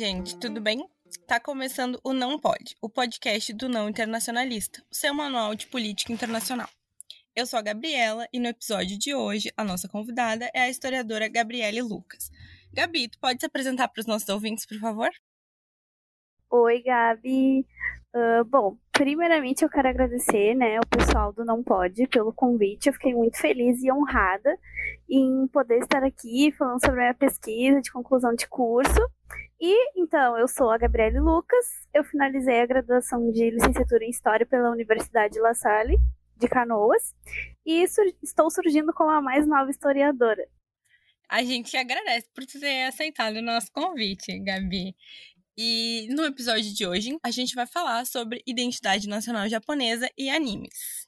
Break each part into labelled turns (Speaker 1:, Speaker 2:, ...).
Speaker 1: gente, tudo bem? Tá começando o Não Pode, o podcast do Não Internacionalista, o seu manual de política internacional. Eu sou a Gabriela e no episódio de hoje a nossa convidada é a historiadora Gabriele Lucas. Gabi, tu pode se apresentar para os nossos ouvintes, por favor?
Speaker 2: Oi, Gabi. Uh, bom, primeiramente eu quero agradecer, né, ao pessoal do Não Pode pelo convite. Eu fiquei muito feliz e honrada em poder estar aqui falando sobre a minha pesquisa de conclusão de curso. E então, eu sou a Gabriele Lucas. Eu finalizei a graduação de licenciatura em História pela Universidade La Salle de Canoas e sur estou surgindo como a mais nova historiadora.
Speaker 1: A gente agradece por ter aceitado o nosso convite, Gabi. E no episódio de hoje, a gente vai falar sobre identidade nacional japonesa e animes.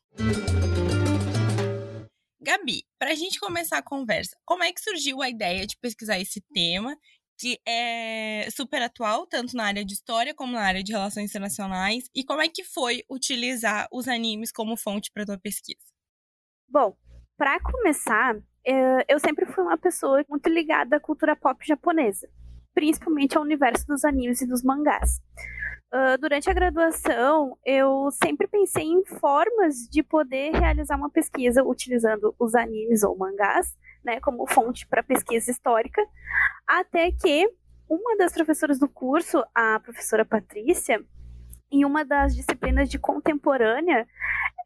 Speaker 1: Gabi, para a gente começar a conversa, como é que surgiu a ideia de pesquisar esse tema, que é super atual, tanto na área de história como na área de relações internacionais, e como é que foi utilizar os animes como fonte para tua pesquisa?
Speaker 2: Bom, para começar, eh, eu sempre fui uma pessoa muito ligada à cultura pop japonesa principalmente ao universo dos animes e dos mangás. Uh, durante a graduação, eu sempre pensei em formas de poder realizar uma pesquisa utilizando os animes ou mangás, né, como fonte para pesquisa histórica, até que uma das professoras do curso, a professora Patrícia, em uma das disciplinas de contemporânea,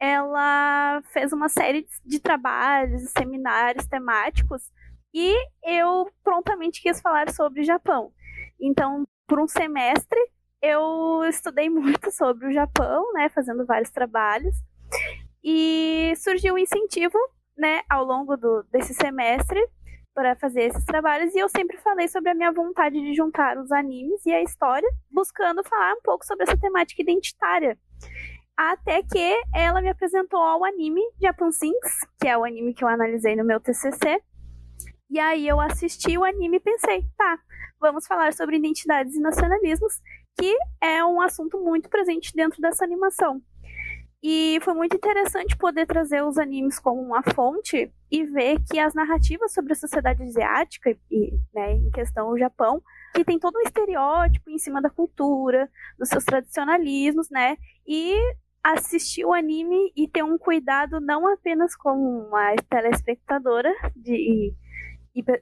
Speaker 2: ela fez uma série de trabalhos e seminários temáticos e eu prontamente quis falar sobre o Japão. Então, por um semestre, eu estudei muito sobre o Japão, né, fazendo vários trabalhos. E surgiu um incentivo, né, ao longo do, desse semestre para fazer esses trabalhos e eu sempre falei sobre a minha vontade de juntar os animes e a história, buscando falar um pouco sobre essa temática identitária. Até que ela me apresentou ao anime Japan Sinks, que é o anime que eu analisei no meu TCC, e aí eu assisti o anime e pensei, tá, vamos falar sobre identidades e nacionalismos, que é um assunto muito presente dentro dessa animação. E foi muito interessante poder trazer os animes como uma fonte e ver que as narrativas sobre a sociedade asiática, e né, em questão o Japão, que tem todo um estereótipo em cima da cultura, dos seus tradicionalismos, né? E assistir o anime e ter um cuidado não apenas como uma telespectadora de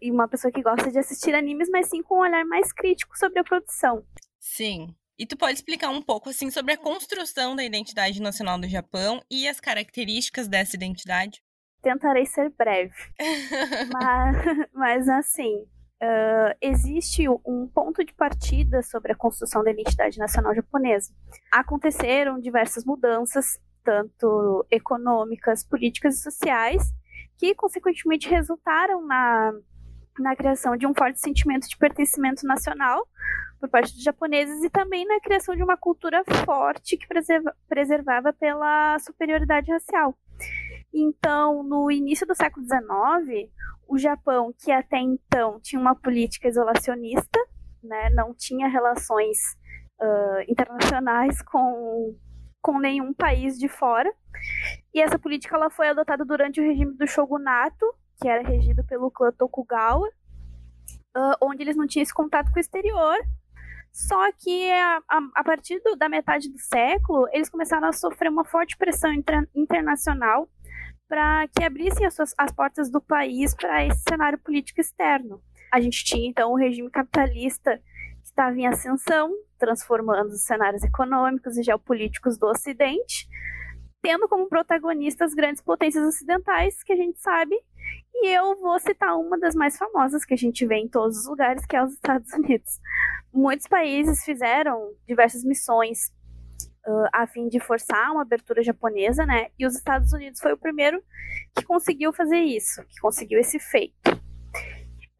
Speaker 2: e, uma pessoa que gosta de assistir animes, mas sim com um olhar mais crítico sobre a produção.
Speaker 1: Sim. E tu pode explicar um pouco assim sobre a construção da identidade nacional do Japão e as características dessa identidade?
Speaker 2: Tentarei ser breve. mas, mas assim, uh, existe um ponto de partida sobre a construção da identidade nacional japonesa. Aconteceram diversas mudanças, tanto econômicas, políticas e sociais, que consequentemente resultaram na, na criação de um forte sentimento de pertencimento nacional por parte dos japoneses e também na criação de uma cultura forte que preserva, preservava pela superioridade racial. Então, no início do século XIX, o Japão, que até então tinha uma política isolacionista, né, não tinha relações uh, internacionais com com nenhum país de fora. E essa política ela foi adotada durante o regime do shogunato, que era regido pelo clã Tokugawa, uh, onde eles não tinham esse contato com o exterior. Só que a, a, a partir do, da metade do século, eles começaram a sofrer uma forte pressão inter, internacional para que abrissem as, suas, as portas do país para esse cenário político externo. A gente tinha então o regime capitalista que estava em ascensão, transformando os cenários econômicos e geopolíticos do Ocidente, tendo como protagonistas grandes potências ocidentais, que a gente sabe, e eu vou citar uma das mais famosas que a gente vê em todos os lugares, que é os Estados Unidos. Muitos países fizeram diversas missões uh, a fim de forçar uma abertura japonesa, né? E os Estados Unidos foi o primeiro que conseguiu fazer isso, que conseguiu esse feito.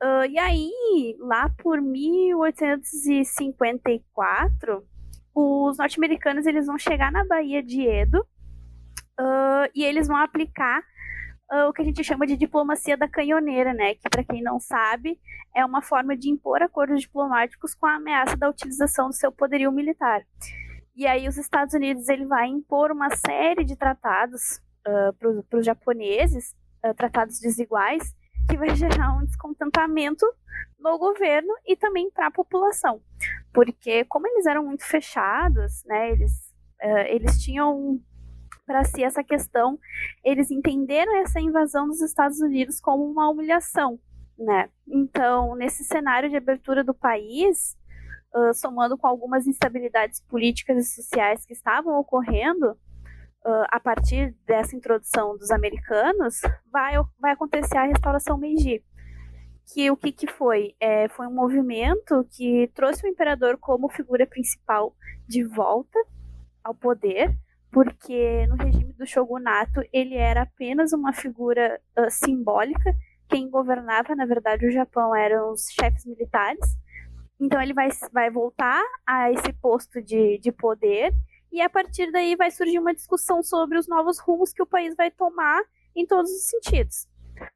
Speaker 2: Uh, e aí, lá por 1854, os norte-americanos eles vão chegar na Baía de Edo uh, e eles vão aplicar uh, o que a gente chama de diplomacia da canhoneira, né? Que, para quem não sabe, é uma forma de impor acordos diplomáticos com a ameaça da utilização do seu poderio militar. E aí, os Estados Unidos ele vai impor uma série de tratados para os japoneses, tratados desiguais, que vai gerar um descontentamento no governo e também para a população, porque como eles eram muito fechados, né, eles, uh, eles tinham para si essa questão, eles entenderam essa invasão dos Estados Unidos como uma humilhação, né? Então, nesse cenário de abertura do país, uh, somando com algumas instabilidades políticas e sociais que estavam ocorrendo uh, a partir dessa introdução dos americanos, vai, vai acontecer a restauração Meiji. Que o que, que foi? É, foi um movimento que trouxe o imperador como figura principal de volta ao poder, porque no regime do shogunato ele era apenas uma figura uh, simbólica. Quem governava, na verdade, o Japão eram os chefes militares. Então ele vai, vai voltar a esse posto de, de poder e a partir daí vai surgir uma discussão sobre os novos rumos que o país vai tomar em todos os sentidos.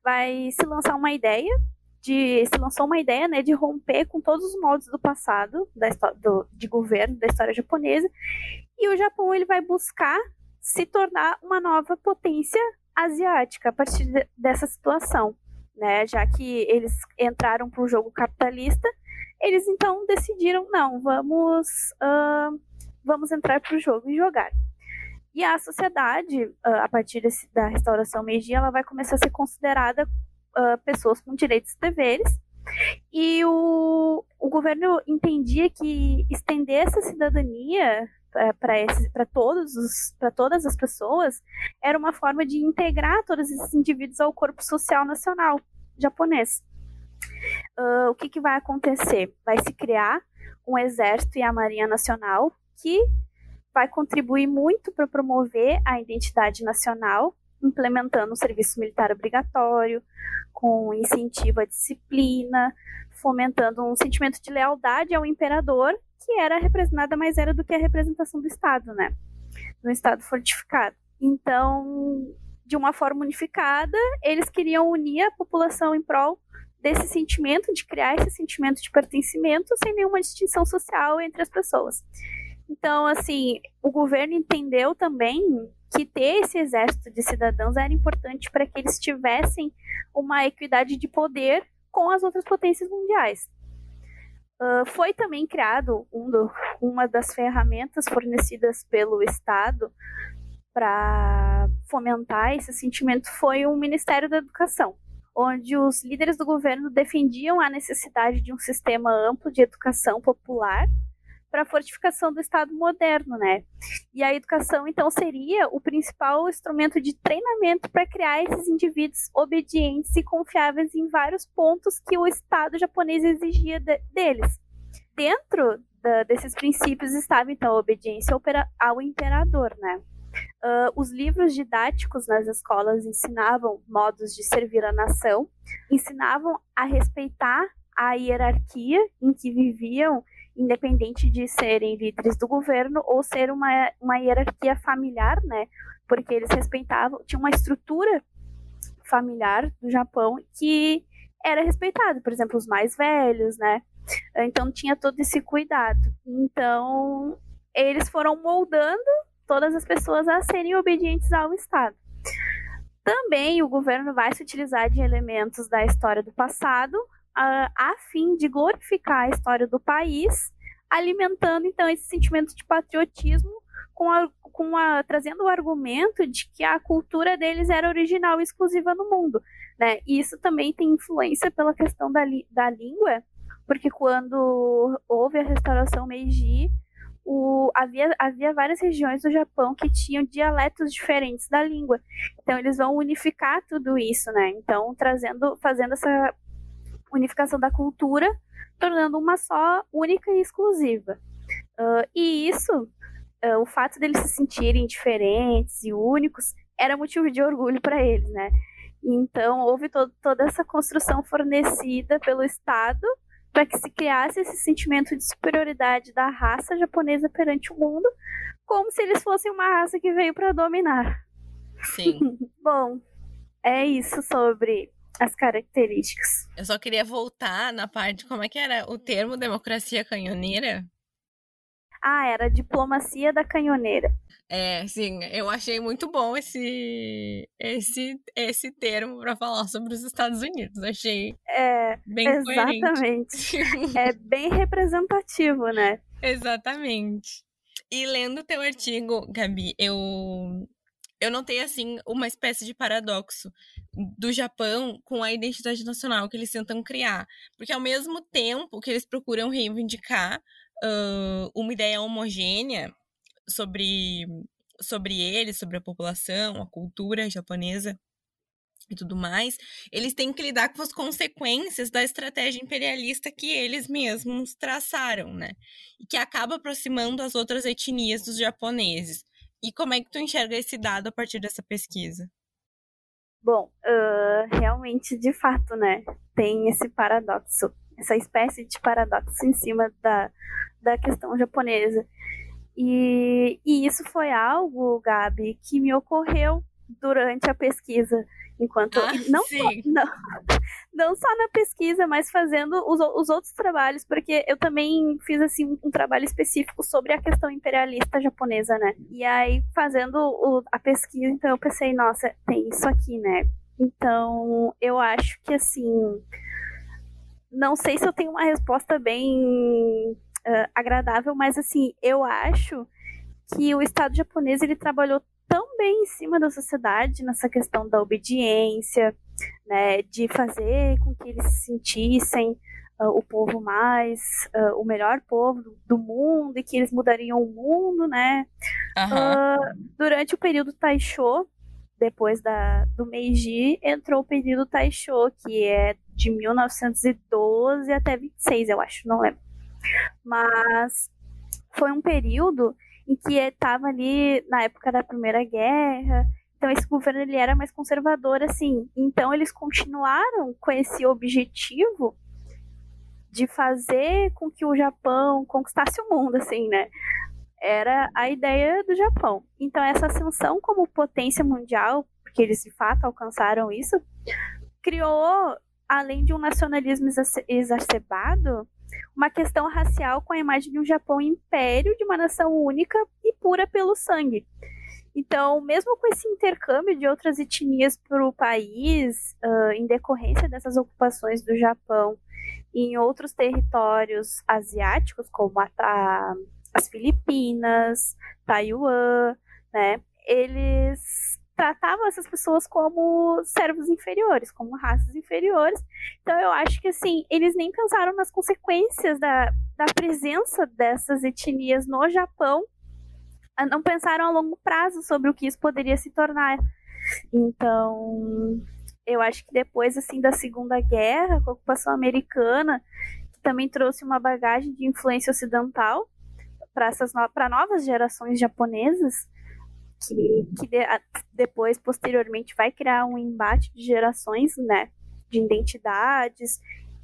Speaker 2: Vai se lançar uma ideia de se lançou uma ideia né, de romper com todos os modos do passado da do, de governo da história japonesa e o Japão ele vai buscar se tornar uma nova potência asiática a partir de, dessa situação, né? Já que eles entraram para o jogo capitalista, eles então decidiram não, vamos uh, vamos entrar para o jogo e jogar. E a sociedade, uh, a partir desse, da restauração Meiji, ela vai começar a ser considerada uh, pessoas com direitos e deveres. E o, o governo entendia que estender essa cidadania para todos para todas as pessoas era uma forma de integrar todos esses indivíduos ao corpo social nacional japonês. Uh, o que, que vai acontecer? Vai se criar um exército e a marinha nacional que vai contribuir muito para promover a identidade nacional, implementando o serviço militar obrigatório, com incentivo à disciplina, fomentando um sentimento de lealdade ao imperador que era nada mais era do que a representação do Estado, né? Do Estado fortificado. Então, de uma forma unificada, eles queriam unir a população em prol desse sentimento, de criar esse sentimento de pertencimento sem nenhuma distinção social entre as pessoas. Então, assim, o governo entendeu também que ter esse exército de cidadãos era importante para que eles tivessem uma equidade de poder com as outras potências mundiais. Uh, foi também criado um do, uma das ferramentas fornecidas pelo Estado para fomentar esse sentimento foi o Ministério da Educação, onde os líderes do governo defendiam a necessidade de um sistema amplo de educação popular para a fortificação do Estado moderno, né? E a educação, então, seria o principal instrumento de treinamento para criar esses indivíduos obedientes e confiáveis em vários pontos que o Estado japonês exigia de, deles. Dentro da, desses princípios estava, então, a obediência ao imperador, né? Uh, os livros didáticos nas escolas ensinavam modos de servir a nação, ensinavam a respeitar a hierarquia em que viviam independente de serem líderes do governo ou ser uma, uma hierarquia familiar, né? Porque eles respeitavam, tinha uma estrutura familiar do Japão que era respeitada, por exemplo, os mais velhos, né? Então tinha todo esse cuidado. Então eles foram moldando todas as pessoas a serem obedientes ao Estado. Também o governo vai se utilizar de elementos da história do passado a, a fim de glorificar a história do país, alimentando então esse sentimento de patriotismo com a, com a, trazendo o argumento de que a cultura deles era original e exclusiva no mundo, né? E isso também tem influência pela questão da, da língua, porque quando houve a restauração Meiji, o, havia, havia várias regiões do Japão que tinham dialetos diferentes da língua. Então eles vão unificar tudo isso, né? Então trazendo, fazendo essa unificação da cultura, tornando uma só, única e exclusiva. Uh, e isso, uh, o fato deles se sentirem diferentes e únicos, era motivo de orgulho para eles, né? Então, houve to toda essa construção fornecida pelo Estado para que se criasse esse sentimento de superioridade da raça japonesa perante o mundo, como se eles fossem uma raça que veio para dominar.
Speaker 1: Sim.
Speaker 2: Bom, é isso sobre as características.
Speaker 1: Eu só queria voltar na parte como é que era o termo democracia canhoneira.
Speaker 2: Ah, era diplomacia da canhoneira.
Speaker 1: É, sim, eu achei muito bom esse esse esse termo para falar sobre os Estados Unidos. Achei
Speaker 2: é,
Speaker 1: bem
Speaker 2: exatamente. é bem representativo, né?
Speaker 1: Exatamente. E lendo teu artigo, Gabi, eu eu notei assim uma espécie de paradoxo do Japão com a identidade nacional que eles tentam criar, porque ao mesmo tempo que eles procuram reivindicar uh, uma ideia homogênea sobre, sobre eles, sobre a população, a cultura japonesa e tudo mais, eles têm que lidar com as consequências da estratégia imperialista que eles mesmos traçaram, né? E que acaba aproximando as outras etnias dos japoneses. E como é que tu enxerga esse dado a partir dessa pesquisa?
Speaker 2: Bom, uh, realmente, de fato, né, tem esse paradoxo, essa espécie de paradoxo em cima da, da questão japonesa. E, e isso foi algo, Gabi, que me ocorreu durante a pesquisa. Enquanto.
Speaker 1: Ah,
Speaker 2: não. Só, não, não só na pesquisa, mas fazendo os, os outros trabalhos, porque eu também fiz assim um, um trabalho específico sobre a questão imperialista japonesa, né? E aí, fazendo o, a pesquisa, então eu pensei, nossa, tem isso aqui, né? Então, eu acho que assim. Não sei se eu tenho uma resposta bem uh, agradável, mas assim, eu acho que o Estado japonês ele trabalhou tão bem em cima da sociedade nessa questão da obediência, né, de fazer com que eles se sentissem uh, o povo mais, uh, o melhor povo do, do, mundo e que eles mudariam o mundo, né?
Speaker 1: Uhum.
Speaker 2: durante o período Taisho, depois da, do Meiji, entrou o período Taisho, que é de 1912 até 26, eu acho, não lembro. Mas foi um período em que estava ali na época da Primeira Guerra. Então esse governo ele era mais conservador assim. Então eles continuaram com esse objetivo de fazer com que o Japão conquistasse o mundo, assim, né? Era a ideia do Japão. Então essa ascensão como potência mundial, porque eles de fato alcançaram isso, criou além de um nacionalismo exacerbado, uma questão racial com a imagem de um Japão império, de uma nação única e pura pelo sangue. Então, mesmo com esse intercâmbio de outras etnias para o país, uh, em decorrência dessas ocupações do Japão em outros territórios asiáticos, como a, a, as Filipinas, Taiwan, né, eles tratavam essas pessoas como servos inferiores, como raças inferiores. Então eu acho que assim, eles nem pensaram nas consequências da, da presença dessas etnias no Japão, ah, não pensaram a longo prazo sobre o que isso poderia se tornar. Então, eu acho que depois assim da Segunda Guerra, com a ocupação americana, que também trouxe uma bagagem de influência ocidental para essas no para novas gerações japonesas, que, que de, a, depois, posteriormente, vai criar um embate de gerações, né? De identidades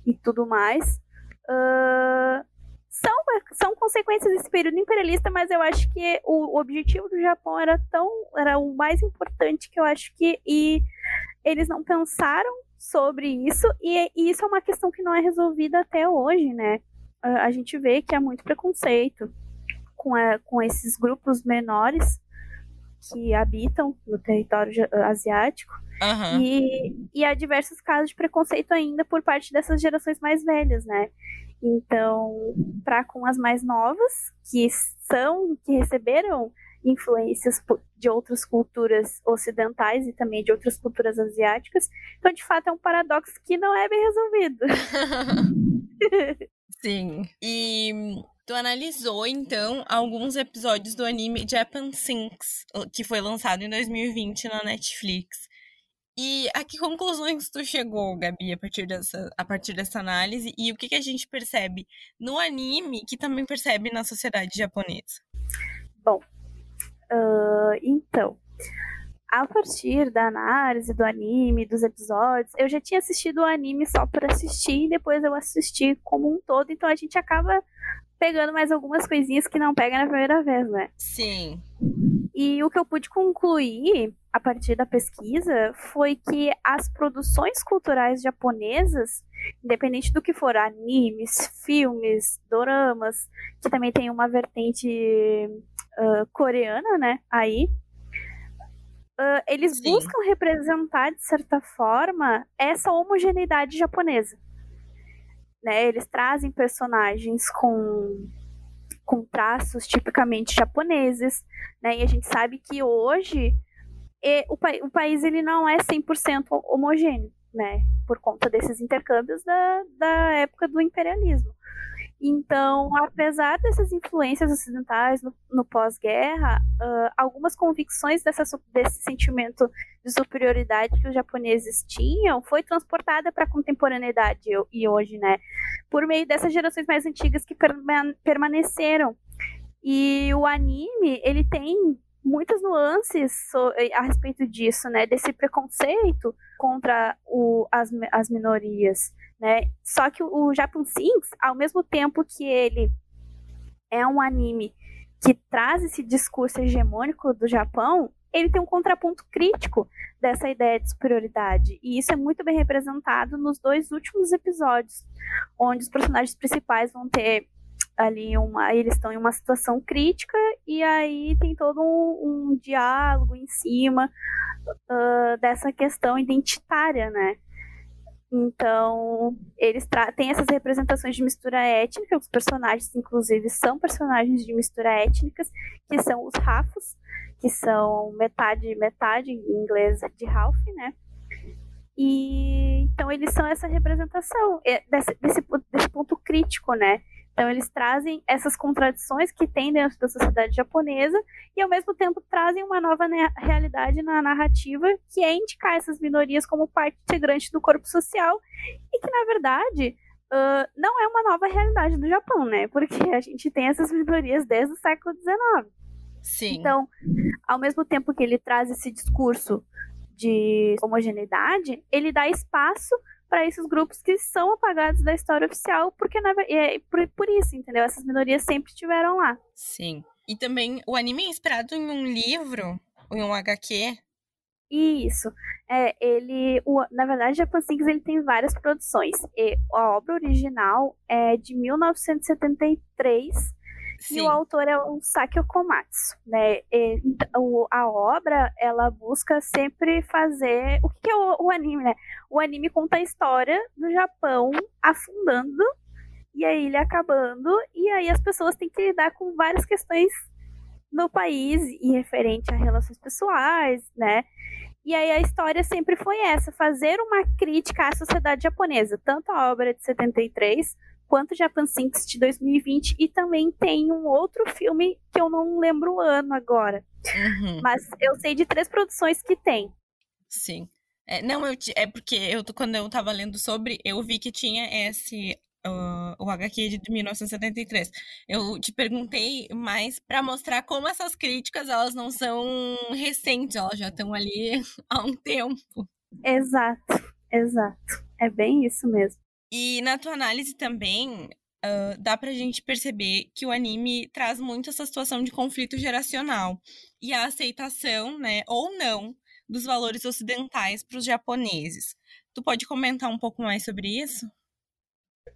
Speaker 2: e tudo mais. Uh, são, são consequências desse período imperialista, mas eu acho que o, o, objetivo do Japão era tão. era o mais importante que eu acho que. E eles não pensaram sobre isso, e, e isso é uma questão que não é resolvida até hoje, né? Uh, a gente vê que há muito preconceito com, a, com esses grupos menores que habitam no território asiático.
Speaker 1: Uhum.
Speaker 2: E, e há diversos casos de preconceito ainda por parte dessas gerações mais velhas, né? Então, para com as mais novas, que são, que receberam influências de outras culturas ocidentais e também de outras culturas asiáticas. Então, de fato, é um paradoxo que não é bem resolvido.
Speaker 1: Sim. E Tu analisou, então, alguns episódios do anime Japan Sinks, que foi lançado em 2020 na Netflix. E a que conclusões tu chegou, Gabi, a partir dessa, a partir dessa análise? E o que, que a gente percebe no anime que também percebe na sociedade japonesa?
Speaker 2: Bom, uh, então, a partir da análise do anime, dos episódios, eu já tinha assistido o anime só por assistir e depois eu assisti como um todo, então a gente acaba pegando mais algumas coisinhas que não pega na primeira vez, né?
Speaker 1: Sim.
Speaker 2: E o que eu pude concluir a partir da pesquisa foi que as produções culturais japonesas independente do que for, animes, filmes, doramas, que também tem uma vertente uh, coreana, né, aí, uh, eles Sim. buscam representar, de certa forma, essa homogeneidade japonesa. Né? Eles trazem personagens com, com traços tipicamente japoneses, né? e a gente sabe que hoje e, o, o país ele não é 100% homogêneo, né? por conta desses intercâmbios da, da época do imperialismo. Então, apesar dessas influências ocidentais no, no pós-guerra, uh, algumas convicções dessa, desse sentimento de superioridade que os japoneses tinham foi transportada para a contemporaneidade e hoje, né? Por meio dessas gerações mais antigas que permaneceram. E o anime, ele tem muitas nuances a respeito disso, né? Desse preconceito contra o, as, as minorias. Né? Só que o Japan Sinks, ao mesmo tempo que ele é um anime que traz esse discurso hegemônico do Japão, ele tem um contraponto crítico dessa ideia de superioridade. E isso é muito bem representado nos dois últimos episódios, onde os personagens principais vão ter ali uma. Eles estão em uma situação crítica, e aí tem todo um, um diálogo em cima uh, dessa questão identitária, né? Então, eles têm essas representações de mistura étnica, os personagens, inclusive, são personagens de mistura étnicas, que são os Rafos, que são metade, metade em inglês de Ralph, né? E então eles são essa representação é, desse, desse, desse ponto crítico, né? Então, eles trazem essas contradições que tem dentro da sociedade japonesa e, ao mesmo tempo, trazem uma nova realidade na narrativa, que é indicar essas minorias como parte integrante do corpo social e que, na verdade, uh, não é uma nova realidade do Japão, né? Porque a gente tem essas minorias desde o século XIX.
Speaker 1: Sim.
Speaker 2: Então, ao mesmo tempo que ele traz esse discurso de homogeneidade, ele dá espaço para esses grupos que são apagados da história oficial, porque na, é por, por isso, entendeu? Essas minorias sempre estiveram lá.
Speaker 1: Sim. E também o anime é inspirado em um livro, em um HQ.
Speaker 2: Isso. É, ele, o, na verdade, Japan Sinks ele tem várias produções. E a obra original é de 1973 Sim. E o autor é o Sakio Komatsu, né? E, o, a obra, ela busca sempre fazer... O que é o, o anime, né? O anime conta a história do Japão afundando e a ilha acabando, e aí as pessoas têm que lidar com várias questões no país e referente a relações pessoais, né? E aí a história sempre foi essa, fazer uma crítica à sociedade japonesa, tanto a obra de 73 quanto Japan Sinks de 2020 e também tem um outro filme que eu não lembro o ano agora. Uhum. Mas eu sei de três produções que tem.
Speaker 1: Sim. É, não, eu, é porque eu, quando eu tava lendo sobre, eu vi que tinha esse uh, o HQ de 1973. Eu te perguntei mais para mostrar como essas críticas elas não são recentes, elas já estão ali há um tempo.
Speaker 2: Exato, exato. É bem isso mesmo.
Speaker 1: E na tua análise também, uh, dá pra gente perceber que o anime traz muito essa situação de conflito geracional e a aceitação, né, ou não, dos valores ocidentais para os japoneses. Tu pode comentar um pouco mais sobre isso?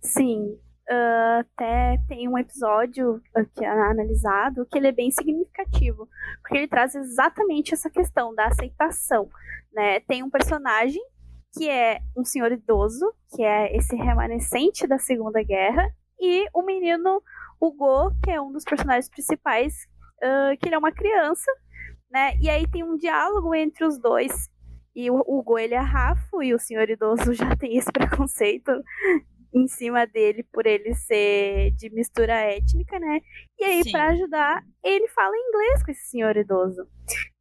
Speaker 2: Sim, uh, até tem um episódio que analisado que ele é bem significativo, porque ele traz exatamente essa questão da aceitação. Né? Tem um personagem que é um senhor idoso, que é esse remanescente da Segunda Guerra, e o menino Hugo, que é um dos personagens principais, uh, que ele é uma criança, né? E aí tem um diálogo entre os dois. E o Hugo, ele é rafo, e o senhor idoso já tem esse preconceito em cima dele por ele ser de mistura étnica, né? E aí, para ajudar, ele fala inglês com esse senhor idoso.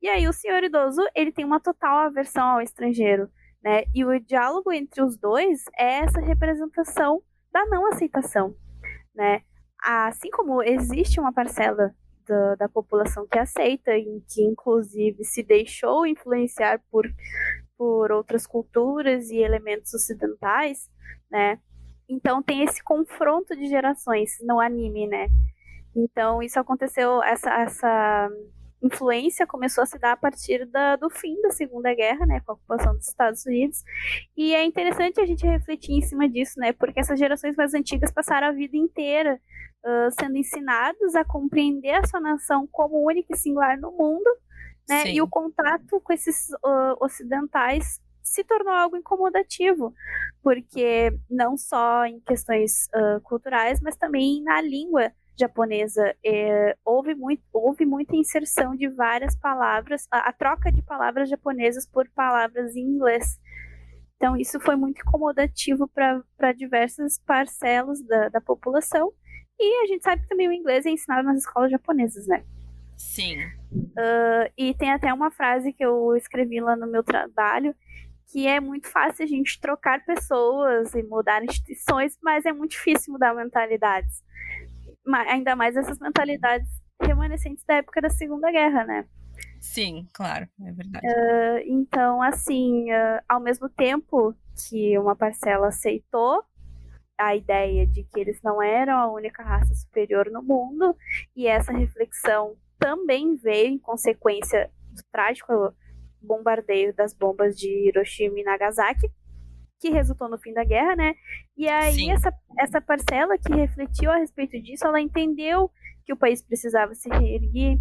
Speaker 2: E aí, o senhor idoso, ele tem uma total aversão ao estrangeiro. Né? E o diálogo entre os dois é essa representação da não aceitação. Né? Assim como existe uma parcela da, da população que aceita, e que inclusive se deixou influenciar por, por outras culturas e elementos ocidentais, né? Então tem esse confronto de gerações no anime, né? Então isso aconteceu, essa, essa influência começou a se dar a partir da, do fim da Segunda Guerra, né, com a ocupação dos Estados Unidos. E é interessante a gente refletir em cima disso, né, porque essas gerações mais antigas passaram a vida inteira uh, sendo ensinados a compreender a sua nação como única e singular no mundo, né, e o contato com esses uh, ocidentais se tornou algo incomodativo, porque não só em questões uh, culturais, mas também na língua japonesa é, houve, muito, houve muita inserção de várias palavras, a, a troca de palavras japonesas por palavras em inglês. Então, isso foi muito incomodativo para diversas parcelas da, da população. E a gente sabe que também o inglês é ensinado nas escolas japonesas, né?
Speaker 1: Sim.
Speaker 2: Uh, e tem até uma frase que eu escrevi lá no meu trabalho, que é muito fácil a gente trocar pessoas e mudar instituições, mas é muito difícil mudar mentalidades ainda mais essas mentalidades remanescentes da época da Segunda Guerra, né?
Speaker 1: Sim, claro, é verdade.
Speaker 2: Uh, então, assim, uh, ao mesmo tempo que uma parcela aceitou a ideia de que eles não eram a única raça superior no mundo, e essa reflexão também veio em consequência do trágico bombardeio das bombas de Hiroshima e Nagasaki, que resultou no fim da guerra, né? E aí essa, essa parcela que refletiu a respeito disso, ela entendeu que o país precisava se reerguer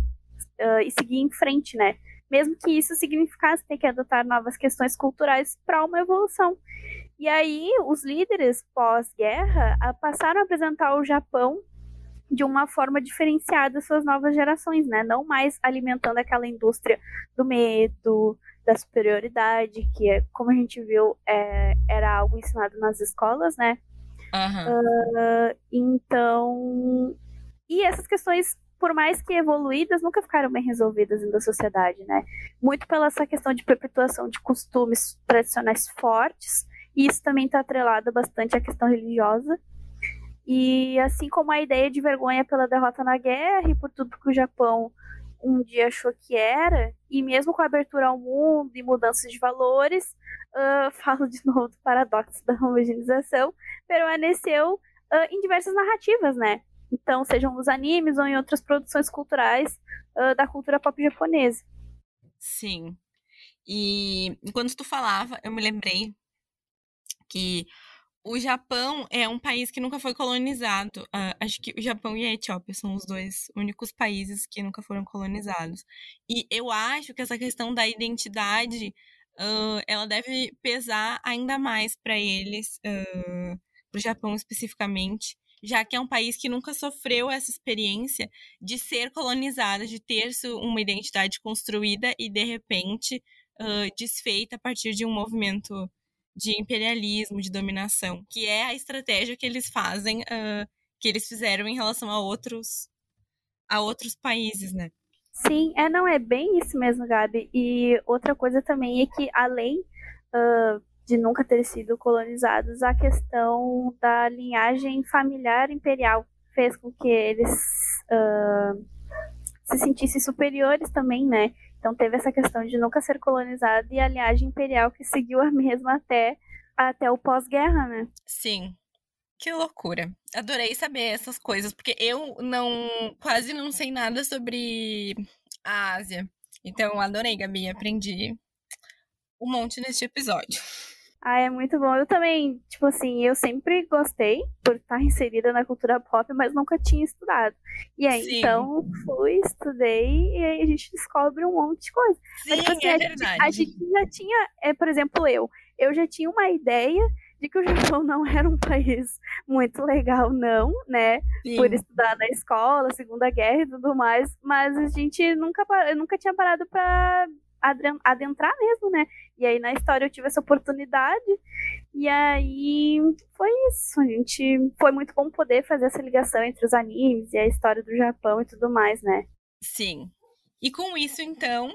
Speaker 2: uh, e seguir em frente, né? Mesmo que isso significasse ter que adotar novas questões culturais para uma evolução. E aí os líderes pós-guerra passaram a apresentar o Japão de uma forma diferenciada suas novas gerações, né? Não mais alimentando aquela indústria do medo, da superioridade, que, é, como a gente viu, é, era algo ensinado nas escolas, né?
Speaker 1: Uhum.
Speaker 2: Uh, então. E essas questões, por mais que evoluídas, nunca ficaram bem resolvidas da sociedade, né? Muito pela essa questão de perpetuação de costumes tradicionais fortes, e isso também está atrelado bastante à questão religiosa. E assim como a ideia de vergonha pela derrota na guerra e por tudo que o Japão um dia achou que era, e mesmo com a abertura ao mundo e mudanças de valores, uh, falo de novo do paradoxo da homogeneização, permaneceu uh, em diversas narrativas, né? Então, sejam nos animes ou em outras produções culturais uh, da cultura pop japonesa.
Speaker 1: Sim. E enquanto tu falava, eu me lembrei que o Japão é um país que nunca foi colonizado. Uh, acho que o Japão e a Etiópia são os dois únicos países que nunca foram colonizados. E eu acho que essa questão da identidade, uh, ela deve pesar ainda mais para eles, uh, para o Japão especificamente, já que é um país que nunca sofreu essa experiência de ser colonizado, de ter uma identidade construída e de repente desfeita a partir de um movimento de imperialismo, de dominação, que é a estratégia que eles fazem, uh, que eles fizeram em relação a outros, a outros países, né?
Speaker 2: Sim, é, não, é bem isso mesmo, Gabi. E outra coisa também é que, além uh, de nunca ter sido colonizados, a questão da linhagem familiar imperial fez com que eles uh, se sentissem superiores também, né? Então teve essa questão de nunca ser colonizado e a linhagem imperial que seguiu a mesma até, até o pós-guerra, né?
Speaker 1: Sim. Que loucura. Adorei saber essas coisas, porque eu não quase não sei nada sobre a Ásia. Então, adorei, Gabi. Aprendi um monte neste episódio.
Speaker 2: Ah, é muito bom. Eu também, tipo assim, eu sempre gostei por estar inserida na cultura pop, mas nunca tinha estudado. E aí, Sim. então, fui, estudei e aí a gente descobre um monte de coisa.
Speaker 1: Sim, mas, tipo assim, é a, verdade. Gente,
Speaker 2: a gente já tinha, é, por exemplo, eu. Eu já tinha uma ideia de que o Japão não era um país muito legal, não, né? Sim. Por estudar na escola, Segunda Guerra e tudo mais, mas a gente nunca, eu nunca tinha parado para adentrar mesmo, né? E aí na história eu tive essa oportunidade. E aí foi isso. A gente foi muito bom poder fazer essa ligação entre os animes e a história do Japão e tudo mais, né?
Speaker 1: Sim. E com isso, então,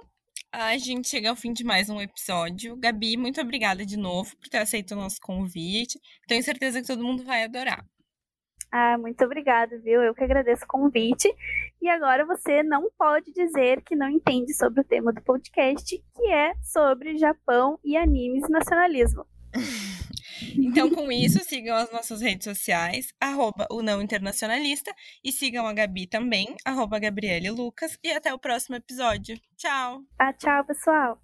Speaker 1: a gente chega ao fim de mais um episódio. Gabi, muito obrigada de novo por ter aceito o nosso convite. Tenho certeza que todo mundo vai adorar.
Speaker 2: Ah, muito obrigada, viu? Eu que agradeço o convite. E agora você não pode dizer que não entende sobre o tema do podcast, que é sobre Japão e animes e nacionalismo.
Speaker 1: Então, com isso, sigam as nossas redes sociais, arroba o Não Internacionalista, e sigam a Gabi também, arroba Gabriele Lucas, e até o próximo episódio. Tchau!
Speaker 2: Ah, tchau, pessoal!